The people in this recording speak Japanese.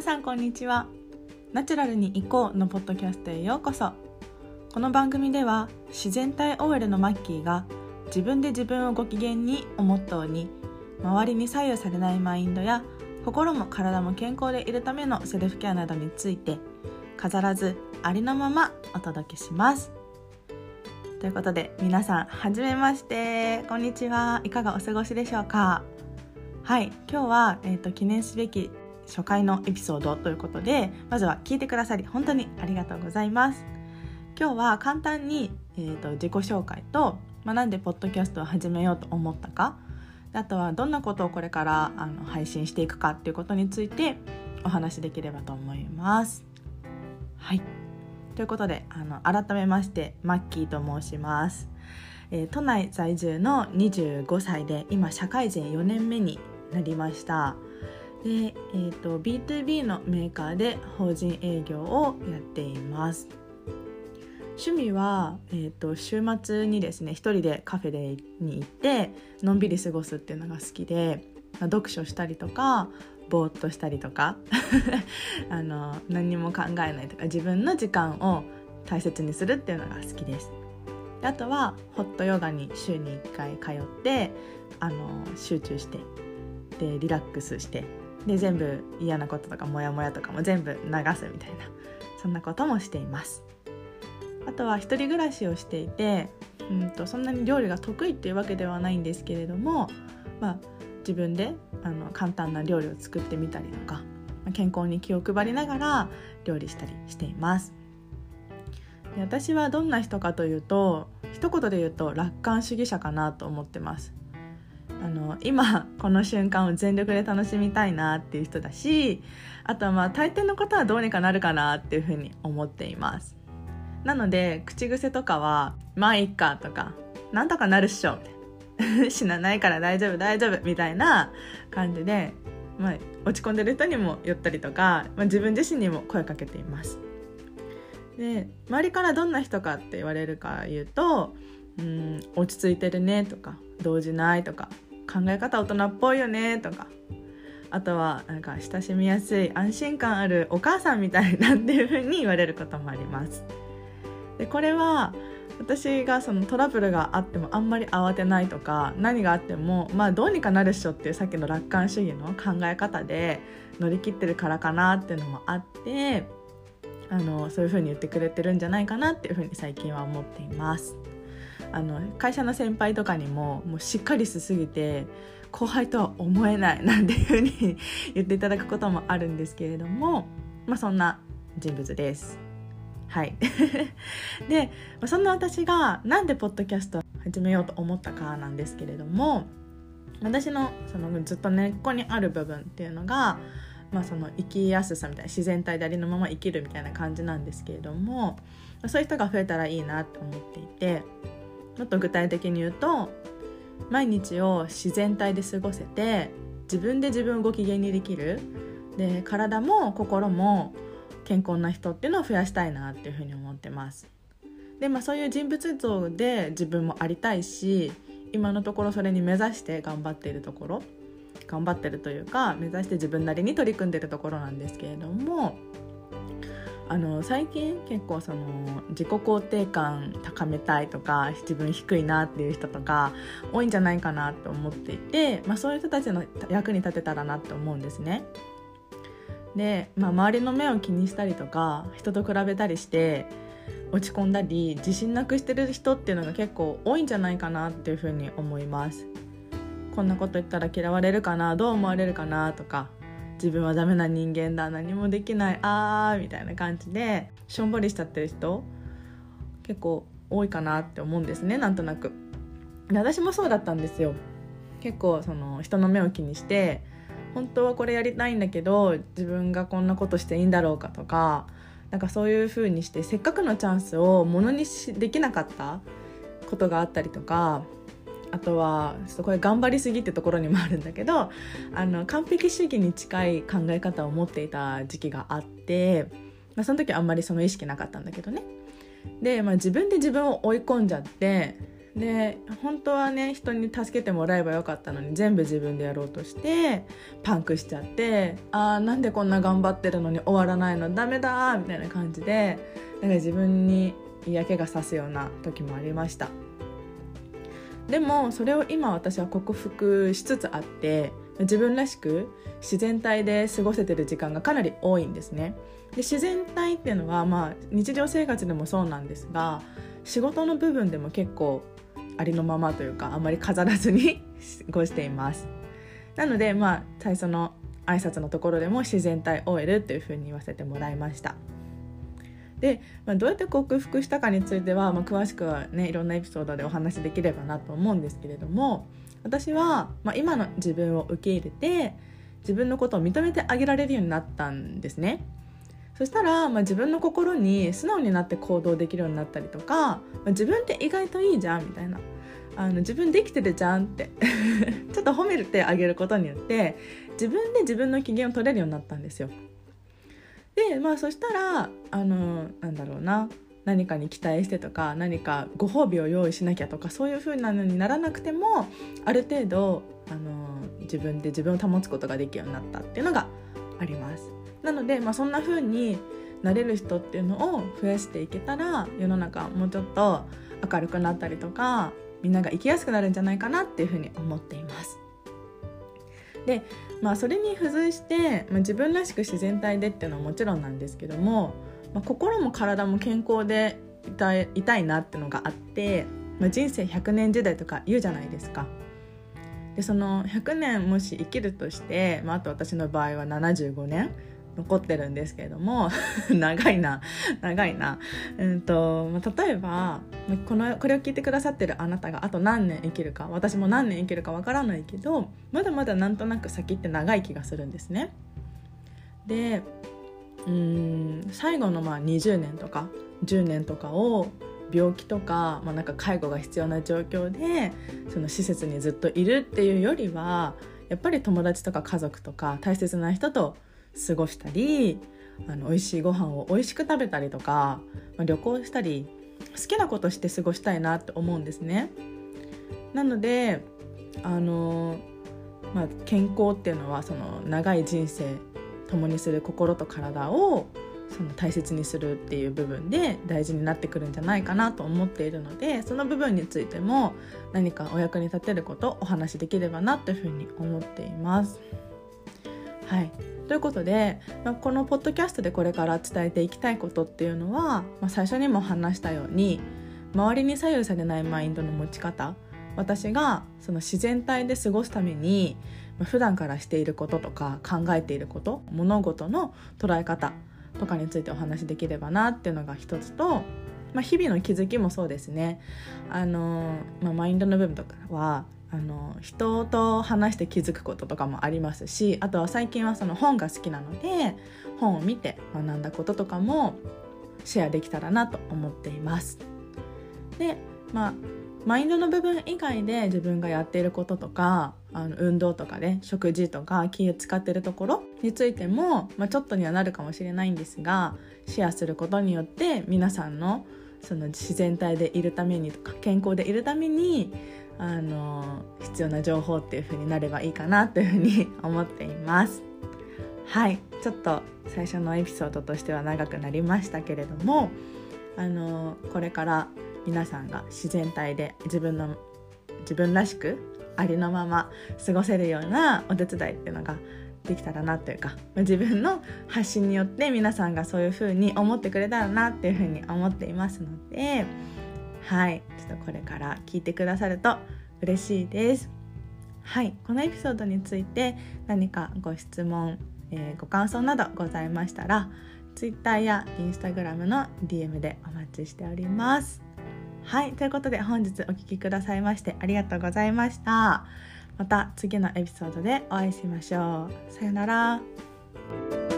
皆さんこんにちは。ナチュラルに行こうのポッドキャストへようこそ。この番組では自然体 OL のマッキーが自分で自分をご機嫌にをモットーに周りに左右されないマインドや心も体も健康でいるためのセルフケアなどについて飾らずありのままお届けします。ということで皆さんはじめまして。こんにちは。いかがお過ごしでしょうか？はい。今日は、えーと、記念すべき初回のエピソードということでまずは聞いてくださり本当にありがとうございます。今日は簡単に、えーと、自己紹介と、まあ、なんでポッドキャストを始めようと思ったかあとはどんなことをこれからあの配信していくかっていうことについてお話しできればと思います。はい。ということであの改めましてマッキーと申します。えー、都内在住の25歳で今社会人4年目になりました。で、えーと、B2B のメーカーで法人営業をやっています。趣味は、えーと、週末にですね一人でカフェでに行ってのんびり過ごすっていうのが好きで、読書したりとかぼーっとしたりとか あの何にも考えないとか自分の時間を大切にするっていうのが好きです。あとはホットヨガに週に1回通ってあの集中してでリラックスしてで全部嫌なこととかモヤモヤとかも全部流すみたいなそんなこともしています。あとは一人暮らしをしていてうんとそんなに料理が得意っていうわけではないんですけれども、まあ、自分であの簡単な料理を作ってみたりとか健康に気を配りながら料理したりしています。で私はどんな人かというと一言で言うと楽観主義者かなと思ってます。あの今この瞬間を全力で楽しみたいなっていう人だしあとはまあ大抵のことはどうにかなるかなっていうふうに思っています。なので口癖とかは「まあいっか」とか「なんとかなるっしょ」みたいな「死なないから大丈夫大丈夫」みたいな感じで、まあ、落ち込んでる人にも言ったりとか、まあ、自分自身にも声かけています。で周りからどんな人かって言われるか言うと「うん落ち着いてるね」とか「動じない」とか考え方大人っぽいよねとかあとはなんか親しみやすい安心感あるお母さんみたいなっていう風に言われることもありますでこれは私がそのトラブルがあってもあんまり慌てないとか何があってもまあどうにかなるっしょっていうさっきの楽観主義の考え方で乗り切ってるからかなっていうのもあってあのそういう風に言ってくれてるんじゃないかなっていう風に最近は思っています。あの会社の先輩とかにももうしっかりしすぎて後輩とは思えないなんていうふうに言っていただくこともあるんですけれども、まあ、そんな人物です。はい でそんな私がなんでポッドキャスト始めようと思ったかなんですけれども私のそのずっと根っこにある部分っていうのが、まあ、その生きやすさみたいな自然体でありのまま生きるみたいな感じなんですけれどもそういう人が増えたらいいなと思っていてもっと具体的に言うと毎日を自然体で過ごせて自分で自分をご機嫌にできる。で体も心も健康な人っていうのを増やしたいなっていうふうに思ってます。でまあそういう人物像で自分もありたいし今のところそれに目指して頑張っているところ頑張ってるというか目指して自分なりに取り組んでるところなんですけれどもあの最近結構その自己肯定感高めたいとか自分低いなっていう人とか多いんじゃないかなと思っていて、まあ、そういう人たちの役に立てたらなって思うんですね。で、まあ、周りの目を気にしたりとか人と比べたりして落ち込んだり自信なくしてる人っていうのが結構多いんじゃないかなっていうふうに思います。こんなこと言ったら嫌われるかなどう思われるかなとか自分はダメな人間だ何もできないあーみたいな感じでしょんぼりしちゃってる人結構多いかなって思うんですねなんとなく。で私もそうだったんですよ。結構その人の目を気にして本当はこれやりたいんだけど自分がこんなことしていいんだろうかとかなんかそういう風にしてせっかくのチャンスをものにしできなかったことがあったりとかあとはそこで頑張りすぎってところにもあるんだけどあの完璧主義に近い考え方を持っていた時期があって、まあ、その時あんまりその意識なかったんだけどね。で、まあ、自分で自分を追い込んじゃってで本当はね人に助けてもらえばよかったのに全部自分でやろうとしてパンクしちゃってあーなんでこんな頑張ってるのに終わらないの？ダメだみたいな感じでなんか自分に嫌気がさすような時もありました。でもそれを今私は克服しつつあって自分らしく自然体で過ごせてる時間がかなり多いんですね。で自然体っていうのはまあ日常生活でもそうなんですが仕事の部分でも結構ありのままというかあんまり飾らずに 過ごしています。なのでまあ最初の挨拶のところでも自然体 OL っていうふうに言わせてもらいました。で、まあ、どうやって克服したかについては、まあ、詳しくはねいろんなエピソードでお話しできればなと思うんですけれども私は、まあ、今の自分を受け入れて自分のことを認めてあげられるようになったんですね。そしたら、まあ、自分の心に素直になって行動できるようになったりとか、まあ、自分って意外といいじゃんみたいなあの自分できてるじゃんって ちょっと褒めてあげることによって自分で自分の機嫌を取れるようになったんですよ。でまあそしたらあのなんだろうな何かに期待してとか何かご褒美を用意しなきゃとかそういう風なのにならなくてもある程度あの自分で自分を保つことができるようになったっていうのがあります。なので、まあ、そんな風になれる人っていうのを増やしていけたら世の中もうちょっと明るくなったりとかみんなが生きやすくなるんじゃないかなっていうふうに思っています。でまあそれに付随して、まあ、自分らしく自然体でっていうのはもちろんなんですけども、まあ、心も体も健康でいたいいたいなっていうのがあって、まあ、人生100年時代とか言うじゃないですか。でその100年もし生きるとして、まあ、あと私の場合は75年残ってるんですけれども 長いな長いな、うんと例えばこのこれを聞いてくださってるあなたがあと何年生きるか私も何年生きるかわからないけどまだまだなんとなく先って長い気がするんですね。でうん最後のまあ20年とか10年とかを病気とか,、まあ、なんか介護が必要な状況でその施設にずっといるっていうよりはやっぱり友達とか家族とか大切な人と過ごしたりあの美味しいご飯を美味しく食べたりとか、まあ、旅行したり好きなことして過ごしたいなって思うんですね。なのであの、まあ、健康っていうのはその長い人生共にする心と体をその大切にするっていう部分で大事になってくるんじゃないかなと思っているのでその部分についても何かお役に立てることお話しできればなというふうに思っています。はいということで、まあ、このポッドキャストでこれから伝えていきたいことっていうのは、まあ、最初にも話したように周りに左右されないマインドの持ち方私がその自然体で過ごすためにま普段からしていることとか考えていること物事の捉え方とかについてお話しできればなっていうのが一つと、まあ、日々の気づきもそうですね。あの、まあ、マインドの部分とかはあの人と話して気づくこととかもありますしあとは最近はその本が好きなので本を見て学んだこととかもシェアできたらなと思っています。でまあマインドの部分以外で自分がやっていることとかあの運動とかね食事とか気を使ってるところについても、まあ、ちょっとにはなるかもしれないんですがシェアすることによって皆さんのその自然体でいるためにとか健康でいるためにあの必要な情報っていう風になればいいかなというふうに思っています。はい。ちょっと最初のエピソードとしては長くなりましたけれどもあのこれから皆さんが自然体で自分の自分らしくありのまま過ごせるようなお手伝いっていうのができたらなというか自分の発信によって皆さんがそういう風に思ってくれたらなっていう風に思っていますのではい。ちょっとこれから聞いてくださると嬉しいです。はい。このエピソードについて何かご質問、えー、ご感想などございましたら Twitter や Instagram の DM でお待ちしております。はい。ということで本日お聴きくださいましてありがとうございました。また次のエピソードでお会いしましょう。さよなら。